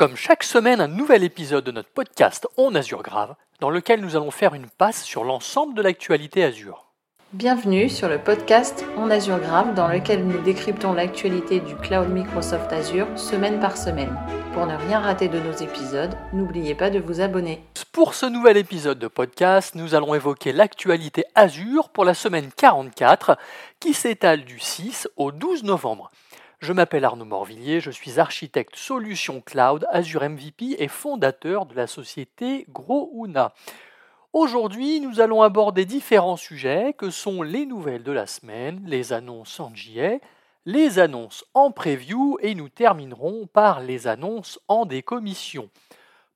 Comme chaque semaine, un nouvel épisode de notre podcast On Azure Grave, dans lequel nous allons faire une passe sur l'ensemble de l'actualité Azure. Bienvenue sur le podcast On Azure Grave, dans lequel nous décryptons l'actualité du cloud Microsoft Azure semaine par semaine. Pour ne rien rater de nos épisodes, n'oubliez pas de vous abonner. Pour ce nouvel épisode de podcast, nous allons évoquer l'actualité Azure pour la semaine 44 qui s'étale du 6 au 12 novembre. Je m'appelle Arnaud Morvillier, je suis architecte solution cloud Azure MVP et fondateur de la société Grouna. Aujourd'hui, nous allons aborder différents sujets que sont les nouvelles de la semaine, les annonces en JA, les annonces en preview et nous terminerons par les annonces en décommission.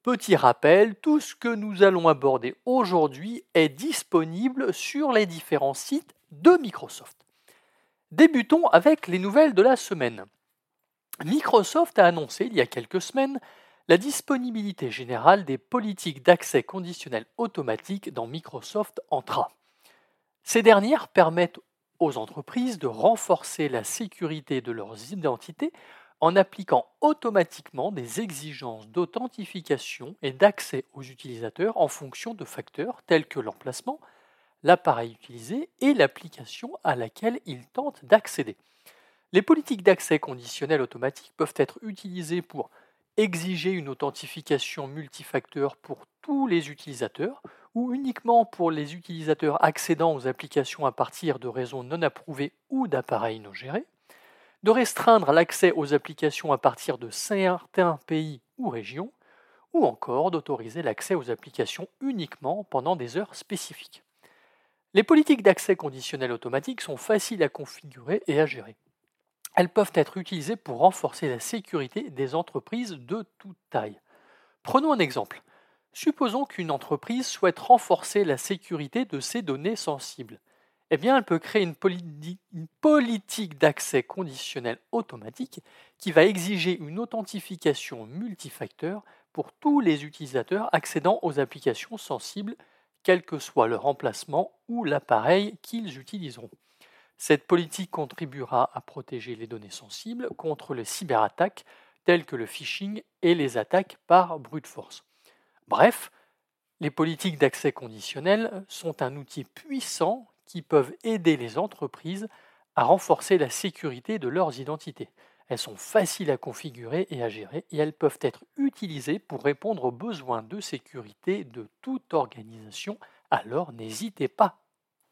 Petit rappel, tout ce que nous allons aborder aujourd'hui est disponible sur les différents sites de Microsoft. Débutons avec les nouvelles de la semaine. Microsoft a annoncé il y a quelques semaines la disponibilité générale des politiques d'accès conditionnel automatique dans Microsoft Entra. Ces dernières permettent aux entreprises de renforcer la sécurité de leurs identités en appliquant automatiquement des exigences d'authentification et d'accès aux utilisateurs en fonction de facteurs tels que l'emplacement, l'appareil utilisé et l'application à laquelle il tente d'accéder. Les politiques d'accès conditionnel automatique peuvent être utilisées pour exiger une authentification multifacteur pour tous les utilisateurs ou uniquement pour les utilisateurs accédant aux applications à partir de réseaux non approuvés ou d'appareils non gérés, de restreindre l'accès aux applications à partir de certains pays ou régions, ou encore d'autoriser l'accès aux applications uniquement pendant des heures spécifiques. Les politiques d'accès conditionnel automatique sont faciles à configurer et à gérer. Elles peuvent être utilisées pour renforcer la sécurité des entreprises de toute taille. Prenons un exemple. Supposons qu'une entreprise souhaite renforcer la sécurité de ses données sensibles. Eh bien, elle peut créer une, une politique d'accès conditionnel automatique qui va exiger une authentification multifacteur pour tous les utilisateurs accédant aux applications sensibles quel que soit leur emplacement ou l'appareil qu'ils utiliseront. Cette politique contribuera à protéger les données sensibles contre les cyberattaques telles que le phishing et les attaques par brute force. Bref, les politiques d'accès conditionnel sont un outil puissant qui peuvent aider les entreprises à renforcer la sécurité de leurs identités. Elles sont faciles à configurer et à gérer et elles peuvent être utilisées pour répondre aux besoins de sécurité de toute organisation, alors n'hésitez pas.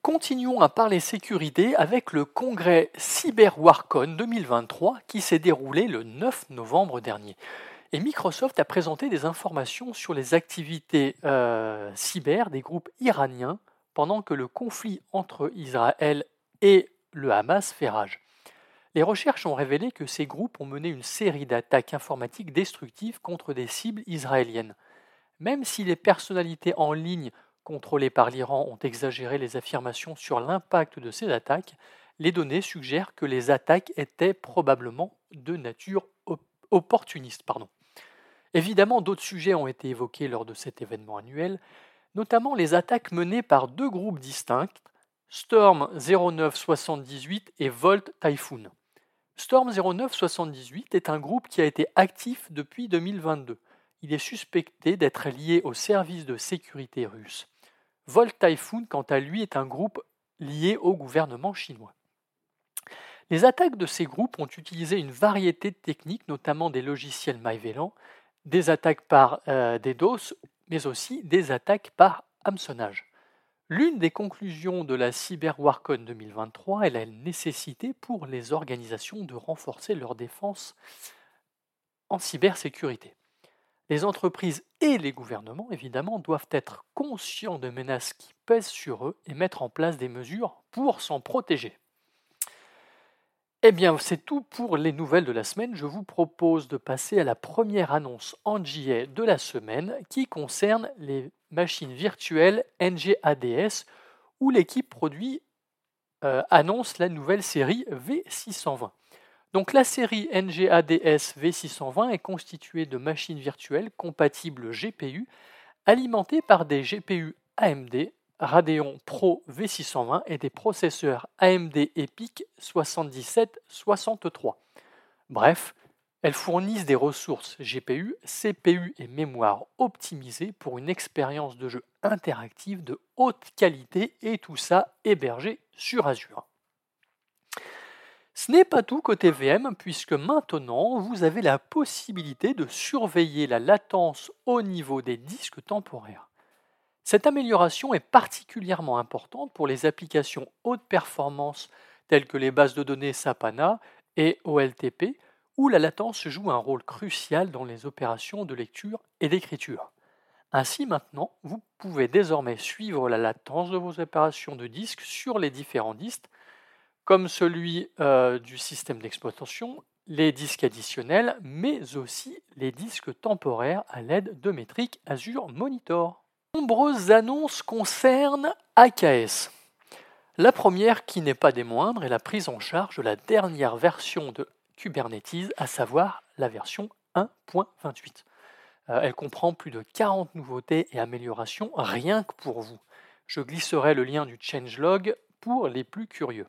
Continuons à parler sécurité avec le congrès CyberWarCon 2023 qui s'est déroulé le 9 novembre dernier. Et Microsoft a présenté des informations sur les activités euh, cyber des groupes iraniens pendant que le conflit entre Israël et le Hamas fait rage. Les recherches ont révélé que ces groupes ont mené une série d'attaques informatiques destructives contre des cibles israéliennes. Même si les personnalités en ligne contrôlées par l'Iran ont exagéré les affirmations sur l'impact de ces attaques, les données suggèrent que les attaques étaient probablement de nature opportuniste. Pardon. Évidemment, d'autres sujets ont été évoqués lors de cet événement annuel, notamment les attaques menées par deux groupes distincts, Storm 0978 et Volt Typhoon. Storm 0978 est un groupe qui a été actif depuis 2022. Il est suspecté d'être lié au service de sécurité russe. Volt Typhoon, quant à lui, est un groupe lié au gouvernement chinois. Les attaques de ces groupes ont utilisé une variété de techniques, notamment des logiciels malveillants, des attaques par euh, des DOS, mais aussi des attaques par hameçonnage. L'une des conclusions de la CyberWarCon 2023 est la nécessité pour les organisations de renforcer leur défense en cybersécurité. Les entreprises et les gouvernements, évidemment, doivent être conscients de menaces qui pèsent sur eux et mettre en place des mesures pour s'en protéger. Eh bien, c'est tout pour les nouvelles de la semaine. Je vous propose de passer à la première annonce en JA de la semaine qui concerne les machine virtuelle NGADS où l'équipe produit euh, annonce la nouvelle série V620. Donc la série NGADS V620 est constituée de machines virtuelles compatibles GPU alimentées par des GPU AMD Radeon Pro V620 et des processeurs AMD EPIC 7763. Bref, Elles fournissent des ressources GPU, CPU et mémoire optimisées pour une expérience de jeu interactive de haute qualité et tout ça hébergé sur Azure. Ce n'est pas tout côté VM puisque maintenant vous avez la possibilité de surveiller la latence au niveau des disques temporaires. Cette amélioration est particulièrement importante pour les applications haute performance telles que les bases de données Sapana et OLTP où la latence joue un rôle crucial dans les opérations de lecture et d'écriture. Ainsi maintenant, vous pouvez désormais suivre la latence de vos opérations de disque sur les différents disques comme celui euh, du système d'exploitation, les disques additionnels, mais aussi les disques temporaires à l'aide de métriques Azure Monitor. Nombreuses annonces concernent AKS. La première, qui n'est pas des moindres, est la prise en charge de la dernière version de Kubernetes, à savoir la version 1.28. Euh, elle comprend plus de 40 nouveautés et améliorations rien que pour vous. Je glisserai le lien du changelog pour les plus curieux.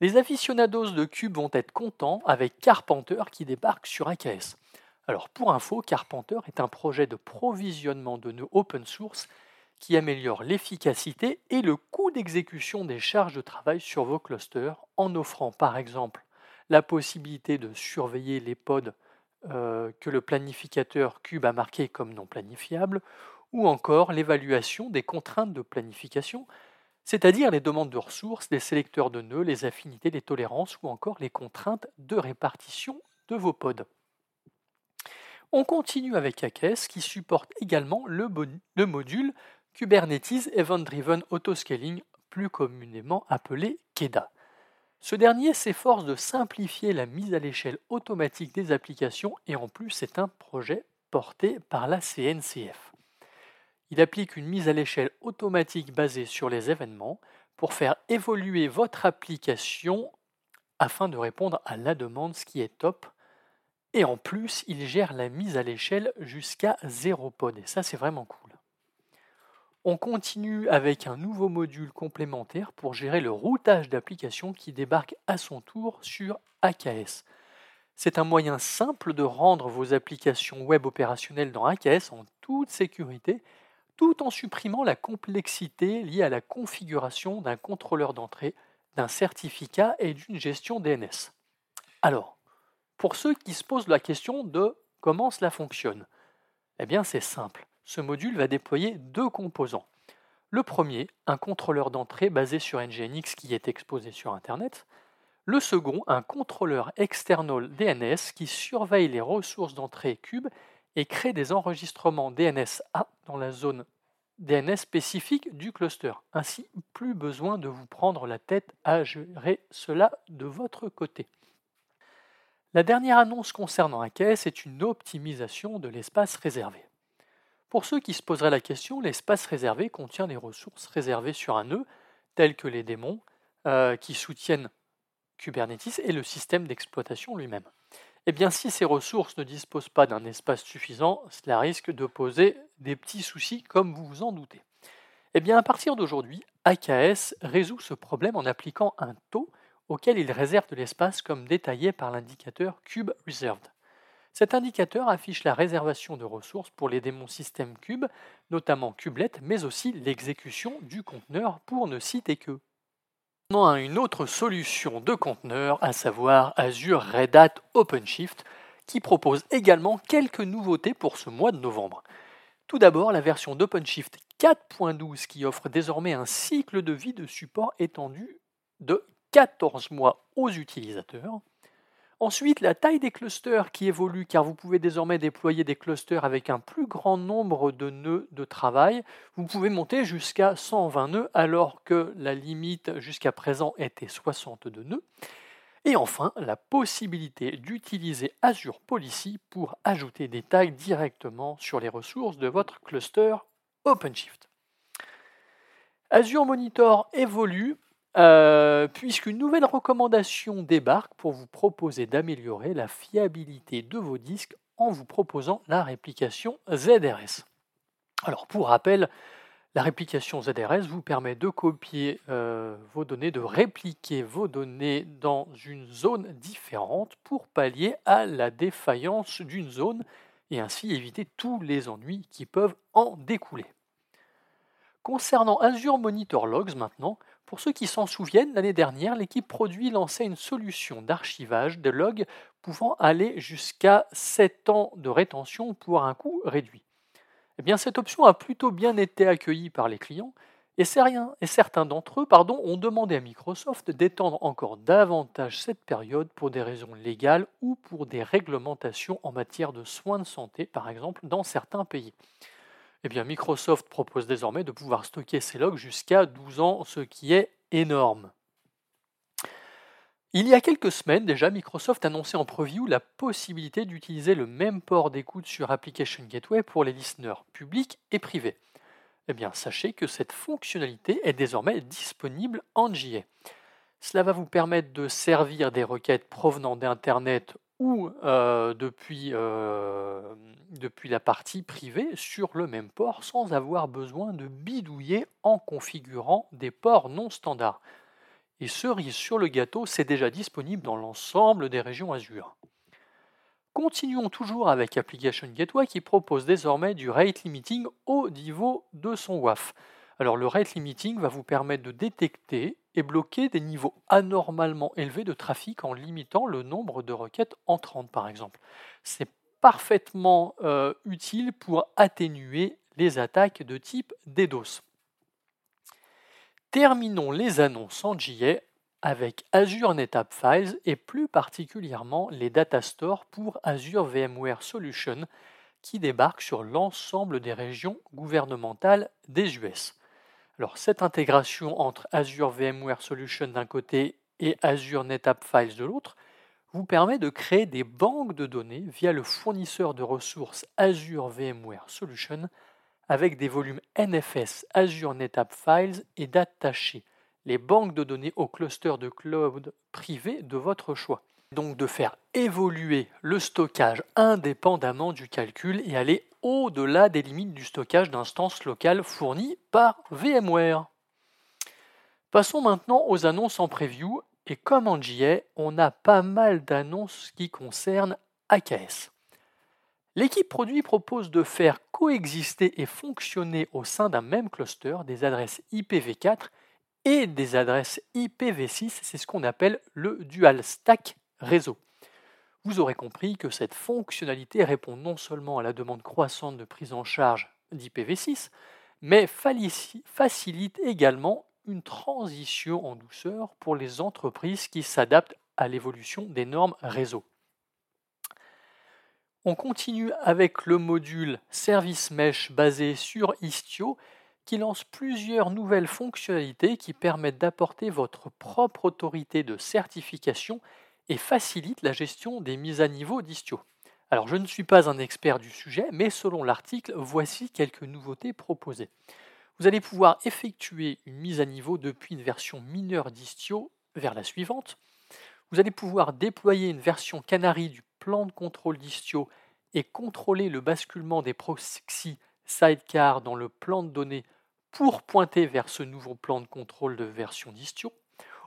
Les aficionados de Cube vont être contents avec Carpenter qui débarque sur AKS. Alors pour info, Carpenter est un projet de provisionnement de nœuds open source qui améliore l'efficacité et le coût d'exécution des charges de travail sur vos clusters en offrant par exemple la possibilité de surveiller les pods euh, que le planificateur Cube a marqués comme non planifiables ou encore l'évaluation des contraintes de planification c'est-à-dire les demandes de ressources, les sélecteurs de nœuds, les affinités, les tolérances ou encore les contraintes de répartition de vos pods. On continue avec AKS qui supporte également le, module Kubernetes Event Driven Autoscaling, plus communément appelé KEDA. Ce dernier s'efforce de simplifier la mise à l'échelle automatique des applications et en plus c'est un projet porté par la CNCF. Il applique une mise à l'échelle automatique basée sur les événements pour faire évoluer votre application afin de répondre à la demande, ce qui est top. Et en plus, il gère la mise à l'échelle jusqu'à 0 pod. Et ça, c'est vraiment cool. On continue avec un nouveau module complémentaire pour gérer le routage d'applications qui débarque à son tour sur AKS. C'est un moyen simple de rendre vos applications web opérationnelles dans AKS en toute sécurité tout en supprimant la complexité liée à la configuration d'un contrôleur d'entrée, d'un certificat et d'une gestion DNS. Alors, pour ceux qui se posent la question de comment cela fonctionne, eh bien c'est simple. Ce module va déployer deux composants. Le premier, un contrôleur d'entrée basé sur Nginx qui est exposé sur Internet. Le second, un contrôleur external DNS qui surveille les ressources d'entrée Cube et crée des enregistrements DNS-A dans la zone DNS spécifique du cluster. Ainsi, plus besoin de vous prendre la tête à gérer cela de votre côté. La dernière annonce concernant AKS est une optimisation de l'espace réservé. Pour ceux qui se poseraient la question, l'espace réservé contient des ressources réservées sur un nœud, telles que les démons, euh, qui soutiennent Kubernetes et le système d'exploitation lui-même. Eh bien, si ces ressources ne disposent pas d'un espace suffisant, cela risque de poser des petits soucis, comme vous vous en doutez. Eh bien, à partir d'aujourd'hui, AKS résout ce problème en appliquant un taux auquel il réserve de l'espace comme détaillé par l'indicateur Cube Reserved. Cet indicateur affiche la réservation de ressources pour les démons système Cube, notamment Kubelet, mais aussi l'exécution du conteneur pour ne citer que à une autre solution de conteneur, à savoir Azure Red Hat OpenShift, qui propose également quelques nouveautés pour ce mois de novembre. Tout d'abord, la version d'OpenShift 4.12 qui offre désormais un cycle de vie de support étendu de 14 mois aux utilisateurs. Ensuite, la taille des clusters qui évolue car vous pouvez désormais déployer des clusters avec un plus grand nombre de nœuds de travail. Vous pouvez monter jusqu'à 120 nœuds alors que la limite jusqu'à présent était 62 nœuds. Et enfin, la possibilité d'utiliser Azure Policy pour ajouter des tailles directement sur les ressources de votre cluster OpenShift. Azure Monitor évolue euh, puisqu'une nouvelle recommandation débarque pour vous proposer d'améliorer la fiabilité de vos disques en vous proposant la réplication ZRS. Alors pour rappel, La réplication ZRS vous permet de copier euh, vos données, de répliquer vos données dans une zone différente pour pallier à la défaillance d'une zone et ainsi éviter tous les ennuis qui peuvent en découler. Concernant Azure Monitor Logs maintenant, pour ceux qui s'en souviennent, l'année dernière, l'équipe produit lançait une solution d'archivage de logs pouvant aller jusqu'à 7 ans de rétention pour un coût réduit. Eh cette option a plutôt bien été accueillie par les clients et, certains d'entre eux ont demandé à Microsoft d'étendre encore davantage cette période pour des raisons légales ou pour des réglementations en matière de soins de santé, par exemple, dans certains pays. Eh Microsoft propose désormais de pouvoir stocker ces logs jusqu'à 12 ans, ce qui est énorme. Il y a quelques semaines déjà, Microsoft annonçait en preview la possibilité d'utiliser le même port d'écoute sur Application Gateway pour les listeners publics et privés. Eh bien, sachez que cette fonctionnalité est désormais disponible en JA. Cela va vous permettre de servir des requêtes provenant d'Internet ou euh, depuis, euh, depuis la partie privée sur le même port sans avoir besoin de bidouiller en configurant des ports non standards. Et cerise sur le gâteau, c'est déjà disponible dans l'ensemble des régions Azure. Continuons toujours avec Application Gateway qui propose désormais du rate limiting au niveau de son WAF. Alors le rate limiting va vous permettre de détecter bloquer des niveaux anormalement élevés de trafic en limitant le nombre de requêtes entrantes par exemple. C'est parfaitement euh, utile pour atténuer les attaques de type DDoS. Terminons les annonces en JA avec Azure NetApp Files et plus particulièrement les data stores pour Azure VMware Solution qui débarquent sur l'ensemble des régions gouvernementales des US. Alors cette intégration entre Azure VMware Solution d'un côté et Azure NetApp Files de l'autre vous permet de créer des banques de données via le fournisseur de ressources Azure VMware Solution avec des volumes NFS Azure NetApp Files et d'attacher les banques de données au cluster de cloud privé de votre choix. Donc de faire évoluer le stockage indépendamment du calcul et aller au-delà des limites du stockage d'instances locales fournies par VMware. Passons maintenant aux annonces en preview et comme en JA, on a pas mal d'annonces qui concernent AKS. L'équipe produit propose de faire coexister et fonctionner au sein d'un même cluster des adresses IPv4 et des adresses IPv6, c'est ce qu'on appelle le dual stack réseau. Vous aurez compris que cette fonctionnalité répond non seulement à la demande croissante de prise en charge d'IPv6, mais facilite également une transition en douceur pour les entreprises qui s'adaptent à l'évolution des normes réseau. On continue avec le module Service Mesh basé sur Istio qui lance plusieurs nouvelles fonctionnalités qui permettent d'apporter votre propre autorité de certification et facilite la gestion des mises à niveau d'Istio. Alors je ne suis pas un expert du sujet, mais selon l'article, voici quelques nouveautés proposées. Vous allez pouvoir effectuer une mise à niveau depuis une version mineure d'Istio vers la suivante. Vous allez pouvoir déployer une version Canary du plan de contrôle d'Istio et contrôler le basculement des proxys sidecar dans le plan de données pour pointer vers ce nouveau plan de contrôle de version d'Istio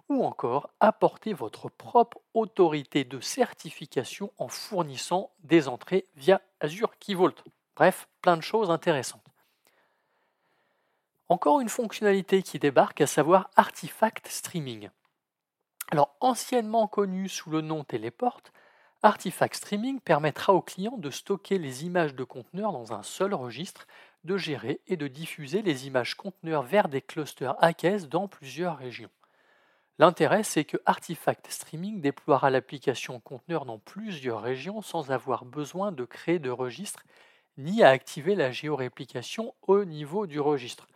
ou encore apporter votre propre autorité de certification en fournissant des entrées via Azure Key Vault. Bref, plein de choses intéressantes. Encore une fonctionnalité qui débarque, à savoir Artifact Streaming. Alors, anciennement connu sous le nom Teleport, Artifact Streaming permettra aux clients de stocker les images de conteneurs dans un seul registre, de gérer et de diffuser les images conteneurs vers des clusters AKS dans plusieurs régions. L'intérêt, c'est que Artifact Streaming déploiera l'application conteneur dans plusieurs régions sans avoir besoin de créer de registre ni à activer la géoréplication au niveau du registre.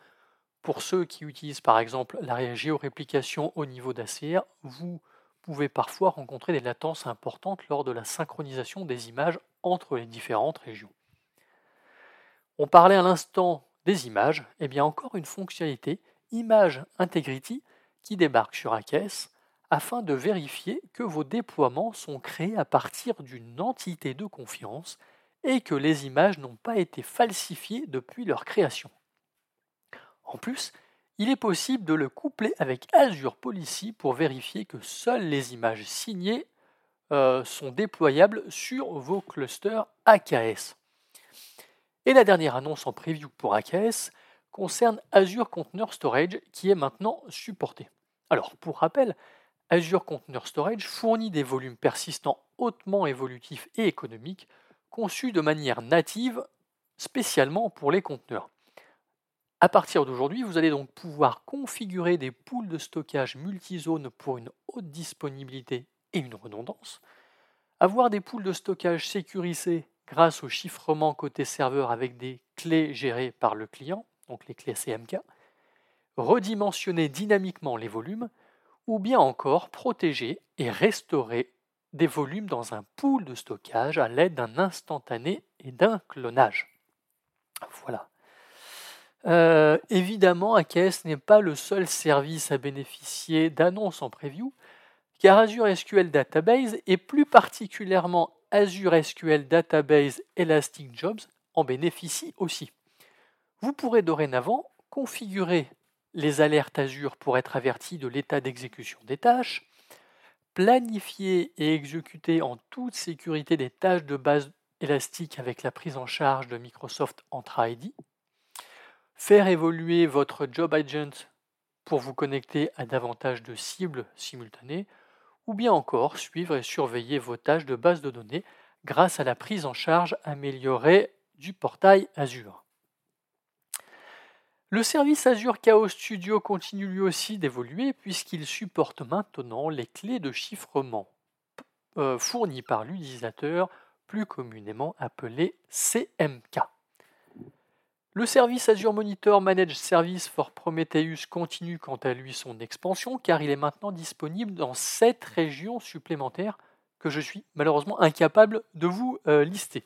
Pour ceux qui utilisent par exemple la géoréplication au niveau d'ACR, vous pouvez parfois rencontrer des latences importantes lors de la synchronisation des images entre les différentes régions. On parlait à l'instant des images, et eh bien encore une fonctionnalité, Image Integrity, qui débarque sur AKS afin de vérifier que vos déploiements sont créés à partir d'une entité de confiance et que les images n'ont pas été falsifiées depuis leur création. En plus, il est possible de le coupler avec Azure Policy pour vérifier que seules les images signées euh, sont déployables sur vos clusters AKS. Et la dernière annonce en preview pour AKS concerne Azure Container Storage qui est maintenant supporté. Alors, pour rappel, Azure Container Storage fournit des volumes persistants hautement évolutifs et économiques conçus de manière native spécialement pour les conteneurs. À partir d'aujourd'hui, vous allez donc pouvoir configurer des pools de stockage multizone pour une haute disponibilité et une redondance, avoir des pools de stockage sécurisés grâce au chiffrement côté serveur avec des clés gérées par le client, donc les clés CMK, redimensionner dynamiquement les volumes, ou bien encore protéger et restaurer des volumes dans un pool de stockage à l'aide d'un instantané et d'un clonage. Voilà. Euh, évidemment, AKS n'est pas le seul service à bénéficier d'annonces en preview, car Azure SQL Database et plus particulièrement Azure SQL Database Elastic Jobs en bénéficient aussi. Vous pourrez dorénavant configurer les alertes Azure pour être averti de l'état d'exécution des tâches, planifier et exécuter en toute sécurité des tâches de base élastique avec la prise en charge de Microsoft Entra ID, faire évoluer votre Job Agent pour vous connecter à davantage de cibles simultanées, ou bien encore suivre et surveiller vos tâches de base de données grâce à la prise en charge améliorée du portail Azure. Le service Azure Chaos Studio continue lui aussi d'évoluer puisqu'il supporte maintenant les clés de chiffrement euh, fournies par l'utilisateur, plus communément appelées CMK. Le service Azure Monitor Managed Service for Prometheus continue quant à lui son expansion car il est maintenant disponible dans 7 régions supplémentaires que je suis malheureusement incapable de vous euh, lister.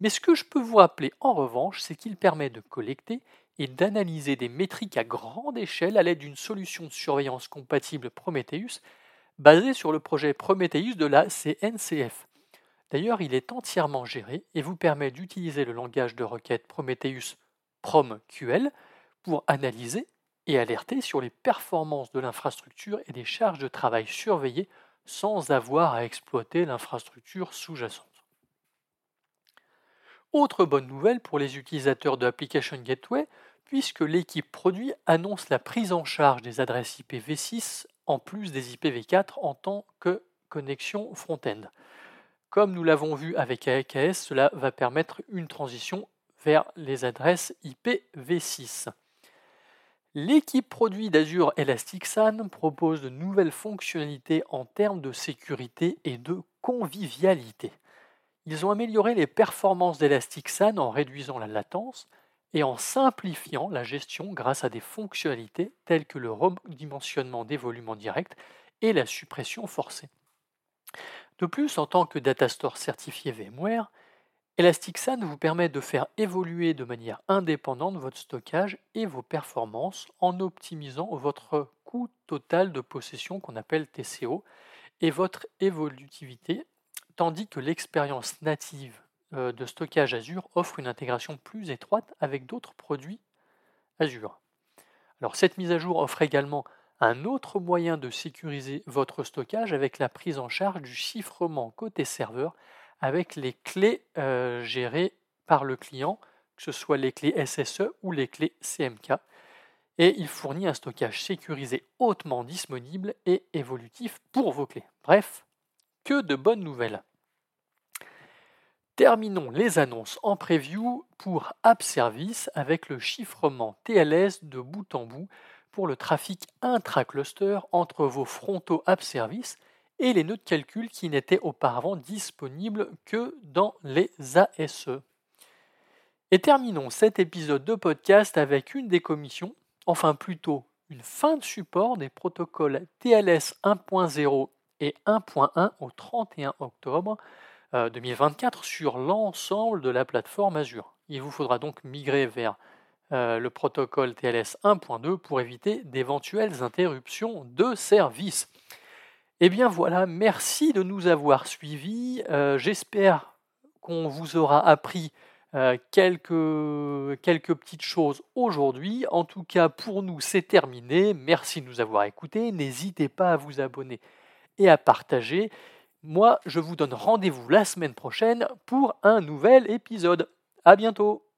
Mais ce que je peux vous rappeler en revanche, c'est qu'il permet de collecter et d'analyser des métriques à grande échelle à l'aide d'une solution de surveillance compatible Prometheus basée sur le projet Prometheus de la CNCF. D'ailleurs, il est entièrement géré et vous permet d'utiliser le langage de requête Prometheus PromQL pour analyser et alerter sur les performances de l'infrastructure et des charges de travail surveillées sans avoir à exploiter l'infrastructure sous-jacente. Autre bonne nouvelle pour les utilisateurs de Application Gateway, puisque l'équipe produit annonce la prise en charge des adresses IPv6 en plus des IPv4 en tant que connexion front-end. Comme nous l'avons vu avec AKS, cela va permettre une transition vers les adresses IPv6. L'équipe produit d'Azure Elasticsearch propose de nouvelles fonctionnalités en termes de sécurité et de convivialité. Ils ont amélioré les performances d'Elasticsearch en réduisant la latence et en simplifiant la gestion grâce à des fonctionnalités telles que le redimensionnement des volumes en direct et la suppression forcée. De plus, en tant que datastore certifié VMware, Elasticsearch vous permet de faire évoluer de manière indépendante votre stockage et vos performances en optimisant votre coût total de possession qu'on appelle TCO et votre évolutivité, tandis que l'expérience native de stockage Azure offre une intégration plus étroite avec d'autres produits Azure. Cette mise à jour offre également un autre moyen de sécuriser votre stockage avec la prise en charge du chiffrement côté serveur avec les clés euh, gérées par le client, que ce soit les clés SSE ou les clés CMK. Et il fournit un stockage sécurisé hautement disponible et évolutif pour vos clés. Bref, que de bonnes nouvelles. Terminons les annonces en preview pour App Service avec le chiffrement TLS de bout en bout pour le trafic intra-cluster entre vos frontaux App Service et les nœuds de calcul qui n'étaient auparavant disponibles que dans les ASE. Et terminons cet épisode de podcast avec une décommission, enfin plutôt une fin de support des protocoles TLS 1.0 et 1.1 au 31 octobre 2024 euh, sur l'ensemble de la plateforme Azure. Il vous faudra donc migrer vers euh, le protocole TLS 1.2 pour éviter d'éventuelles interruptions de service. Eh bien voilà, merci de nous avoir suivis. Euh, j'espère qu'on vous aura appris quelques, quelques petites choses aujourd'hui. En tout cas, pour nous, c'est terminé. Merci de nous avoir écoutés. N'hésitez pas à vous abonner et à partager. Moi, je vous donne rendez-vous la semaine prochaine pour un nouvel épisode. À bientôt!